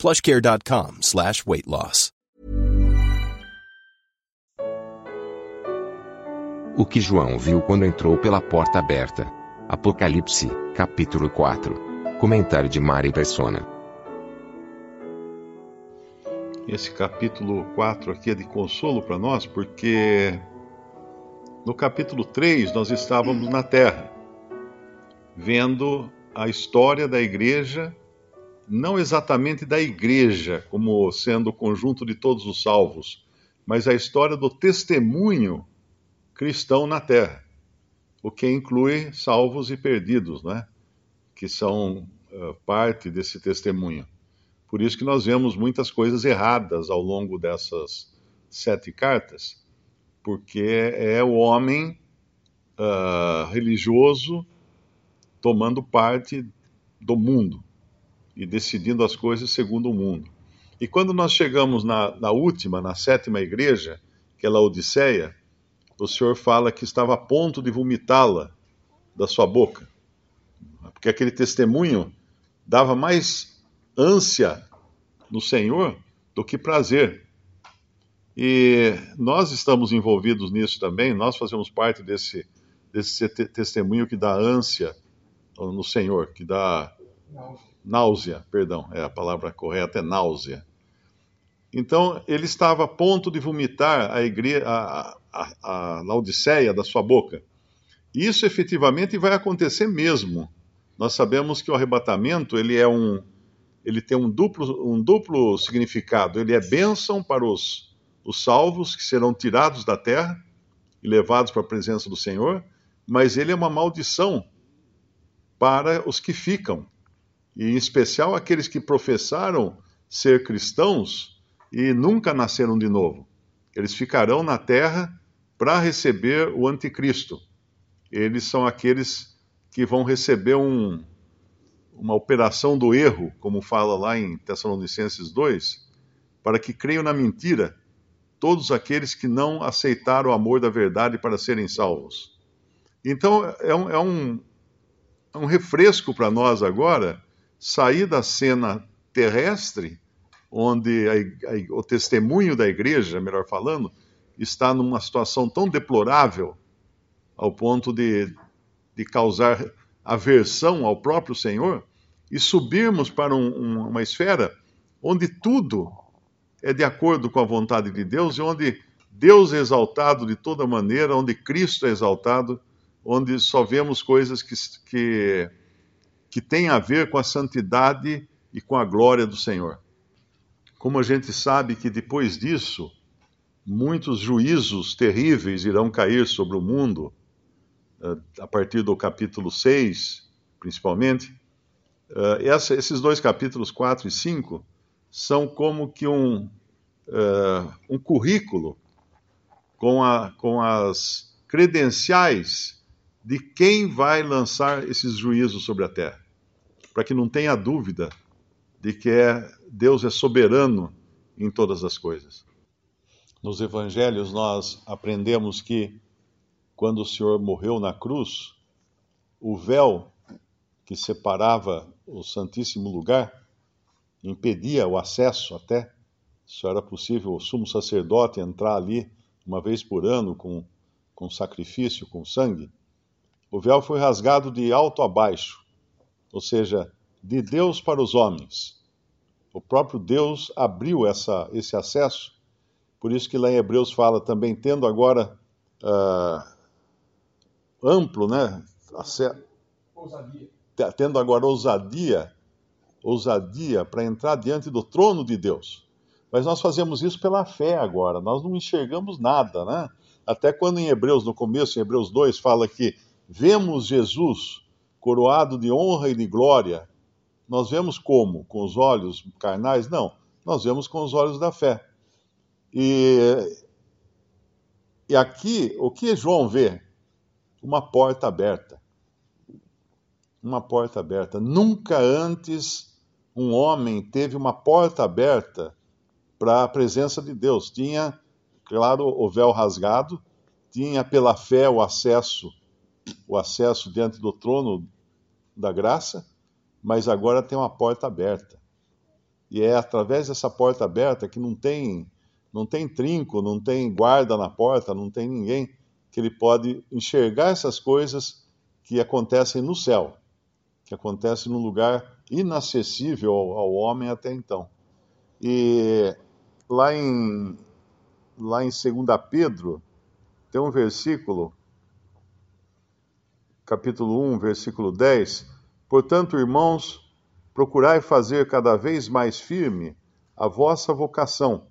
plushcare.com slash weight loss. O que João viu quando entrou pela porta aberta. Apocalipse, capítulo 4. Comentário de Mari Persona. Esse capítulo 4 aqui é de consolo para nós, porque no capítulo 3 nós estávamos na terra, vendo a história da igreja, não exatamente da igreja como sendo o conjunto de todos os salvos, mas a história do testemunho cristão na terra, o que inclui salvos e perdidos, né? que são uh, parte desse testemunho. Por isso que nós vemos muitas coisas erradas ao longo dessas sete cartas, porque é o homem uh, religioso tomando parte do mundo e decidindo as coisas segundo o mundo. E quando nós chegamos na, na última, na sétima igreja, que é a Odisseia, o Senhor fala que estava a ponto de vomitá-la da sua boca, porque aquele testemunho dava mais ânsia no Senhor do que prazer. E nós estamos envolvidos nisso também, nós fazemos parte desse, desse testemunho que dá ânsia no Senhor, que dá náusea. perdão, é a palavra correta é náusea. Então ele estava a ponto de vomitar a, igreja, a, a, a Laodiceia da sua boca. Isso efetivamente vai acontecer mesmo. Nós sabemos que o arrebatamento ele é um, ele tem um duplo, um duplo significado. Ele é bênção para os, os salvos que serão tirados da terra e levados para a presença do Senhor, mas ele é uma maldição para os que ficam, e em especial aqueles que professaram ser cristãos e nunca nasceram de novo. Eles ficarão na terra para receber o anticristo. Eles são aqueles que vão receber um, uma operação do erro, como fala lá em Tessalonicenses 2, para que creiam na mentira todos aqueles que não aceitaram o amor da verdade para serem salvos. Então é um, é um, é um refresco para nós agora sair da cena terrestre, onde a, a, o testemunho da igreja, melhor falando, está numa situação tão deplorável, ao ponto de, de causar aversão ao próprio Senhor, e subirmos para um, um, uma esfera onde tudo é de acordo com a vontade de Deus e onde Deus é exaltado de toda maneira, onde Cristo é exaltado onde só vemos coisas que, que, que têm a ver com a santidade e com a glória do Senhor. Como a gente sabe que depois disso, muitos juízos terríveis irão cair sobre o mundo, eh, a partir do capítulo 6, principalmente. Eh, esses dois capítulos, 4 e 5, são como que um, eh, um currículo com, a, com as credenciais de quem vai lançar esses juízos sobre a terra, para que não tenha dúvida de que é, Deus é soberano em todas as coisas. Nos evangelhos nós aprendemos que quando o Senhor morreu na cruz, o véu que separava o Santíssimo Lugar impedia o acesso até. Só era possível o sumo sacerdote entrar ali uma vez por ano com, com sacrifício, com sangue. O véu foi rasgado de alto a baixo, ou seja, de Deus para os homens. O próprio Deus abriu essa, esse acesso, por isso que lá em Hebreus fala também, tendo agora uh, amplo, né? Tendo agora ousadia, ousadia para entrar diante do trono de Deus. Mas nós fazemos isso pela fé agora, nós não enxergamos nada, né? Até quando em Hebreus, no começo, em Hebreus 2, fala que vemos Jesus coroado de honra e de glória, nós vemos como? Com os olhos carnais? Não, nós vemos com os olhos da fé. E, e aqui, o que João vê? Uma porta aberta. Uma porta aberta. Nunca antes um homem teve uma porta aberta para a presença de Deus. Tinha, claro, o véu rasgado, tinha pela fé o acesso, o acesso diante do trono da graça, mas agora tem uma porta aberta. E é através dessa porta aberta que não tem não tem trinco, não tem guarda na porta, não tem ninguém que ele pode enxergar essas coisas que acontecem no céu, que acontecem num lugar inacessível ao, ao homem até então. E lá em lá em 2 Pedro tem um versículo capítulo 1, versículo 10, portanto, irmãos, procurai fazer cada vez mais firme a vossa vocação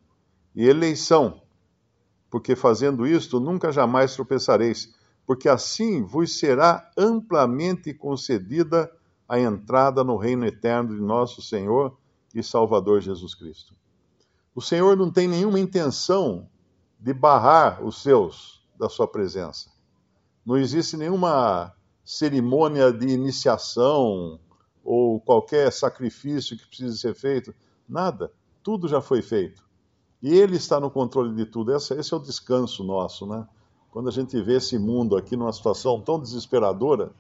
e eleição, porque fazendo isto nunca jamais tropeçareis, porque assim vos será amplamente concedida a entrada no reino eterno de nosso Senhor e Salvador Jesus Cristo. O Senhor não tem nenhuma intenção de barrar os seus da sua presença. Não existe nenhuma cerimônia de iniciação ou qualquer sacrifício que precise ser feito. Nada. Tudo já foi feito. E Ele está no controle de tudo. Esse, esse é o descanso nosso, né? Quando a gente vê esse mundo aqui numa situação tão desesperadora,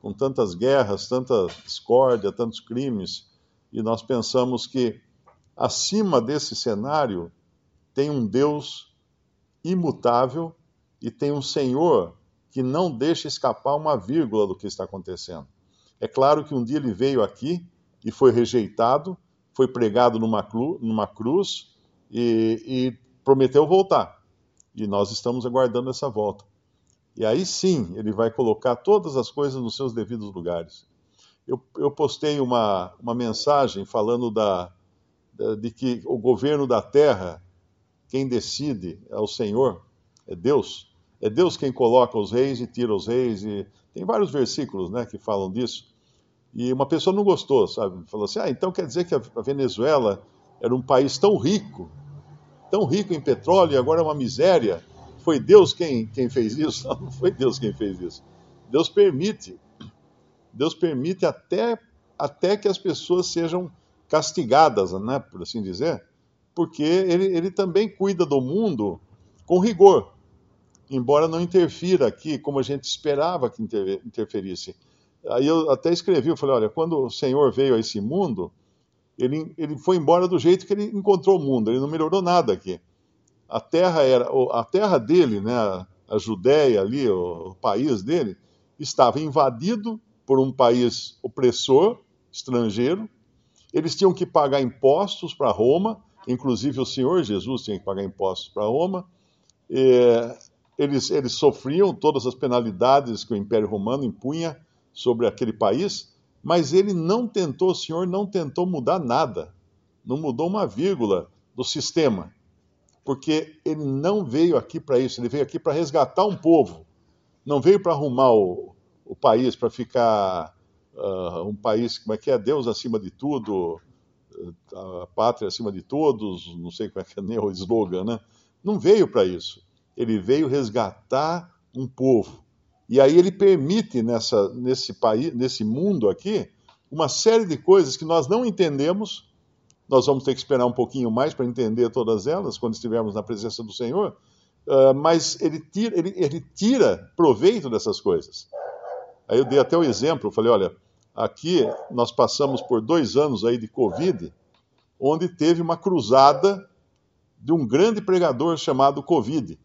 com tantas guerras, tanta discórdia, tantos crimes, e nós pensamos que acima desse cenário tem um Deus imutável e tem um Senhor que não deixa escapar uma vírgula do que está acontecendo. É claro que um dia ele veio aqui e foi rejeitado, foi pregado numa, cru, numa cruz, e, e prometeu voltar. E nós estamos aguardando essa volta. E aí sim ele vai colocar todas as coisas nos seus devidos lugares. Eu, eu postei uma, uma mensagem falando da, da, de que o governo da terra, quem decide é o Senhor, é Deus. É Deus quem coloca os reis e tira os reis. E tem vários versículos né, que falam disso. E uma pessoa não gostou, sabe? Falou assim: ah, então quer dizer que a Venezuela era um país tão rico, tão rico em petróleo e agora é uma miséria. Foi Deus quem, quem fez isso? Não, não foi Deus quem fez isso. Deus permite. Deus permite até, até que as pessoas sejam castigadas, né, por assim dizer, porque ele, ele também cuida do mundo com rigor, embora não interfira aqui como a gente esperava que interferisse. Aí eu até escrevi, eu falei, olha, quando o Senhor veio a esse mundo, ele, ele foi embora do jeito que ele encontrou o mundo, ele não melhorou nada aqui. A terra era a terra dele, né, a Judéia ali, o, o país dele, estava invadido por um país opressor, estrangeiro. Eles tinham que pagar impostos para Roma, inclusive o Senhor Jesus tinha que pagar impostos para Roma. Eles, eles sofriam todas as penalidades que o Império Romano impunha sobre aquele país mas ele não tentou, o Senhor não tentou mudar nada, não mudou uma vírgula do sistema, porque ele não veio aqui para isso, ele veio aqui para resgatar um povo, não veio para arrumar o, o país, para ficar uh, um país, como é que é, Deus acima de tudo, a pátria acima de todos, não sei como é que é nem o slogan, né? Não veio para isso. Ele veio resgatar um povo. E aí ele permite nessa, nesse país, nesse mundo aqui, uma série de coisas que nós não entendemos. Nós vamos ter que esperar um pouquinho mais para entender todas elas quando estivermos na presença do Senhor. Uh, mas ele tira, ele, ele tira proveito dessas coisas. Aí eu dei até o exemplo, falei, olha, aqui nós passamos por dois anos aí de Covid, onde teve uma cruzada de um grande pregador chamado Covid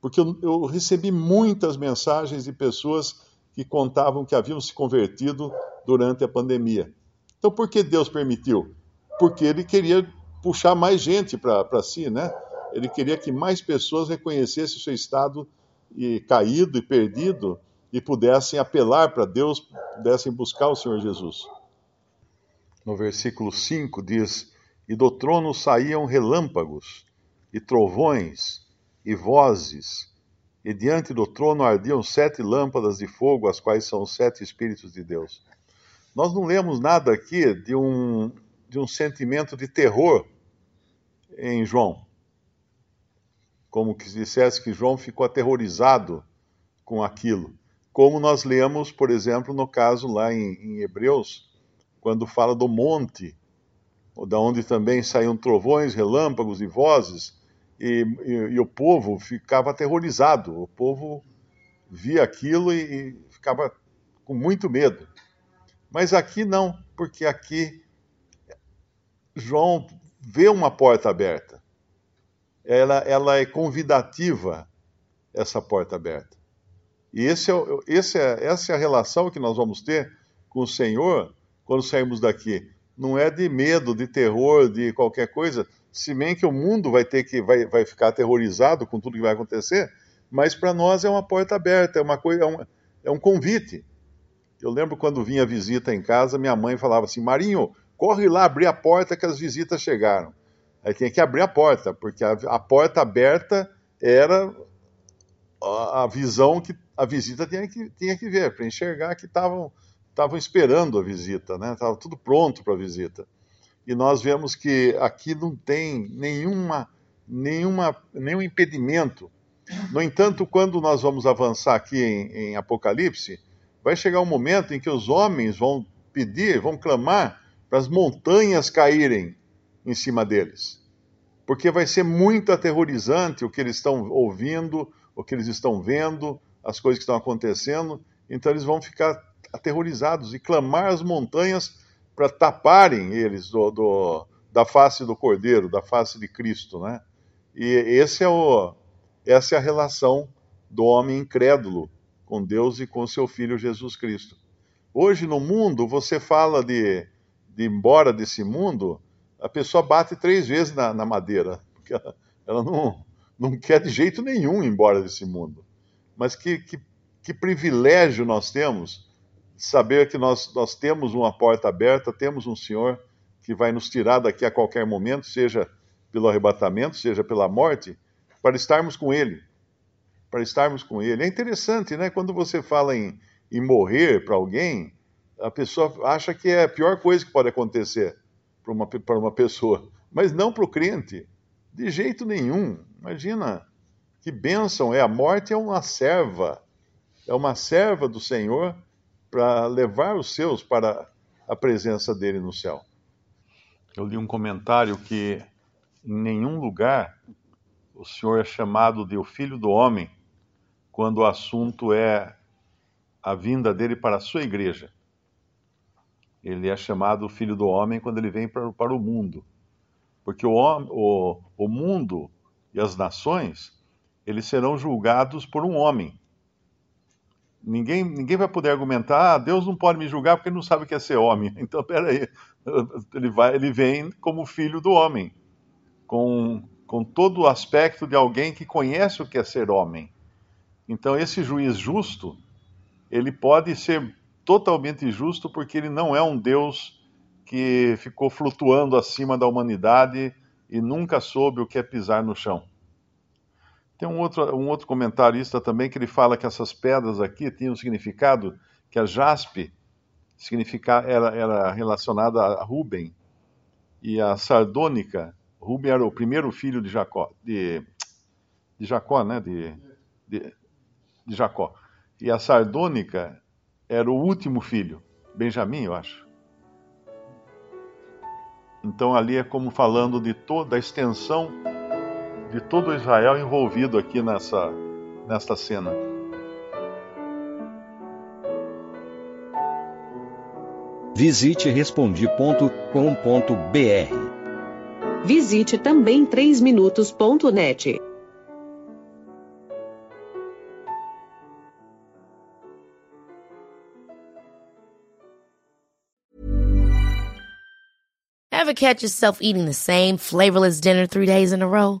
porque eu, eu recebi muitas mensagens de pessoas que contavam que haviam se convertido durante a pandemia. Então, por que Deus permitiu? Porque Ele queria puxar mais gente para si, né? Ele queria que mais pessoas reconhecessem o seu estado e caído e perdido e pudessem apelar para Deus, pudessem buscar o Senhor Jesus. No versículo 5 diz: E do trono saíam relâmpagos e trovões e vozes, e diante do trono ardiam sete lâmpadas de fogo, as quais são os sete Espíritos de Deus. Nós não lemos nada aqui de um, de um sentimento de terror em João. como que dissesse que João ficou aterrorizado com aquilo. Como nós lemos, por exemplo, no caso lá em, em Hebreus, quando fala do monte, da onde também saíam trovões, relâmpagos e vozes, e, e, e, o povo ficava aterrorizado. O povo via aquilo e, e ficava com muito medo. Mas aqui não, porque aqui João vê uma porta aberta. Ela, ela é convidativa, essa porta aberta. E esse é, esse é, essa é a relação que nós vamos ter com o Senhor quando sairmos daqui. Não é de medo, de terror, de qualquer coisa, se bem que o mundo vai ter que vai, vai ficar aterrorizado com tudo que vai acontecer, mas para nós é uma porta aberta, é uma coisa, é um, é um convite. Eu lembro quando vinha visita em casa, minha mãe falava assim: Marinho, corre lá abrir a porta que as visitas chegaram. Aí tinha que abrir a porta, porque a, a porta aberta era a, a, visão que a visita tinha que, tinha que ver, para enxergar que estavam esperando a visita, né? Estava tudo pronto para a visita. E nós vemos que aqui não tem nenhuma, nenhuma, nenhum impedimento. No entanto, quando nós vamos avançar aqui em, em Apocalipse, vai chegar um momento em que os homens vão pedir, vão clamar para as montanhas caírem em cima deles. Porque vai ser muito aterrorizante o que eles estão ouvindo, o que eles estão vendo, as coisas que estão acontecendo. Então eles vão ficar aterrorizados e clamar às montanhas para taparem eles do, do, da face do Cordeiro, da face de Cristo, né? E esse é o, essa é a relação do homem incrédulo com Deus e com seu Filho Jesus Cristo. Hoje no mundo, você fala de de ir embora desse mundo, a pessoa bate três vezes na, na madeira, porque ela, ela, não, não quer de jeito nenhum ir embora desse mundo. Mas que, que, que privilégio nós temos saber que nós, nós temos uma porta aberta, temos um Senhor que vai nos tirar daqui a qualquer momento, seja pelo arrebatamento, seja pela morte, para estarmos com Ele. Para estarmos com Ele. É interessante, né? Quando você fala em, em morrer para alguém, a pessoa acha que é a pior coisa que pode acontecer para uma, para uma pessoa, mas não para o crente, de jeito nenhum. Imagina que bênção é a morte, é uma serva, é uma serva do Senhor para levar os seus para a presença dele no céu. Eu li um comentário que em nenhum lugar o Senhor é chamado de o Filho do Homem quando o assunto é a vinda dele para a sua igreja ele é chamado filho do homem quando ele vem para, para o mundo. Porque o, o, o mundo e as nações, eles serão julgados por um homem. Ninguém, ninguém vai poder argumentar, ah, Deus não pode me julgar porque não sabe o que é ser homem. Então, peraí, ele, vai, ele vem como filho do homem, com, com todo o aspecto de alguém que conhece o que é ser homem. Então, esse juiz justo, ele pode ser totalmente justo, porque ele não é um Deus que ficou flutuando acima da humanidade e nunca soube o que é pisar no chão. Tem um outro, um outro comentarista também que ele fala que essas pedras aqui tinham significado que a jaspe era, era relacionada a Ruben e a sardônica. Ruben era o primeiro filho de Jacó, de, de Jacó, né? De, de, de Jacó. E a sardônica era o último filho, Benjamim, eu acho. Então ali é como falando de toda a extensão de todo Israel envolvido aqui nessa, nessa cena. Visite respondi.com.br. Visite também 3minutos.net. Ever catch yourself eating the same flavorless dinner three days in a row?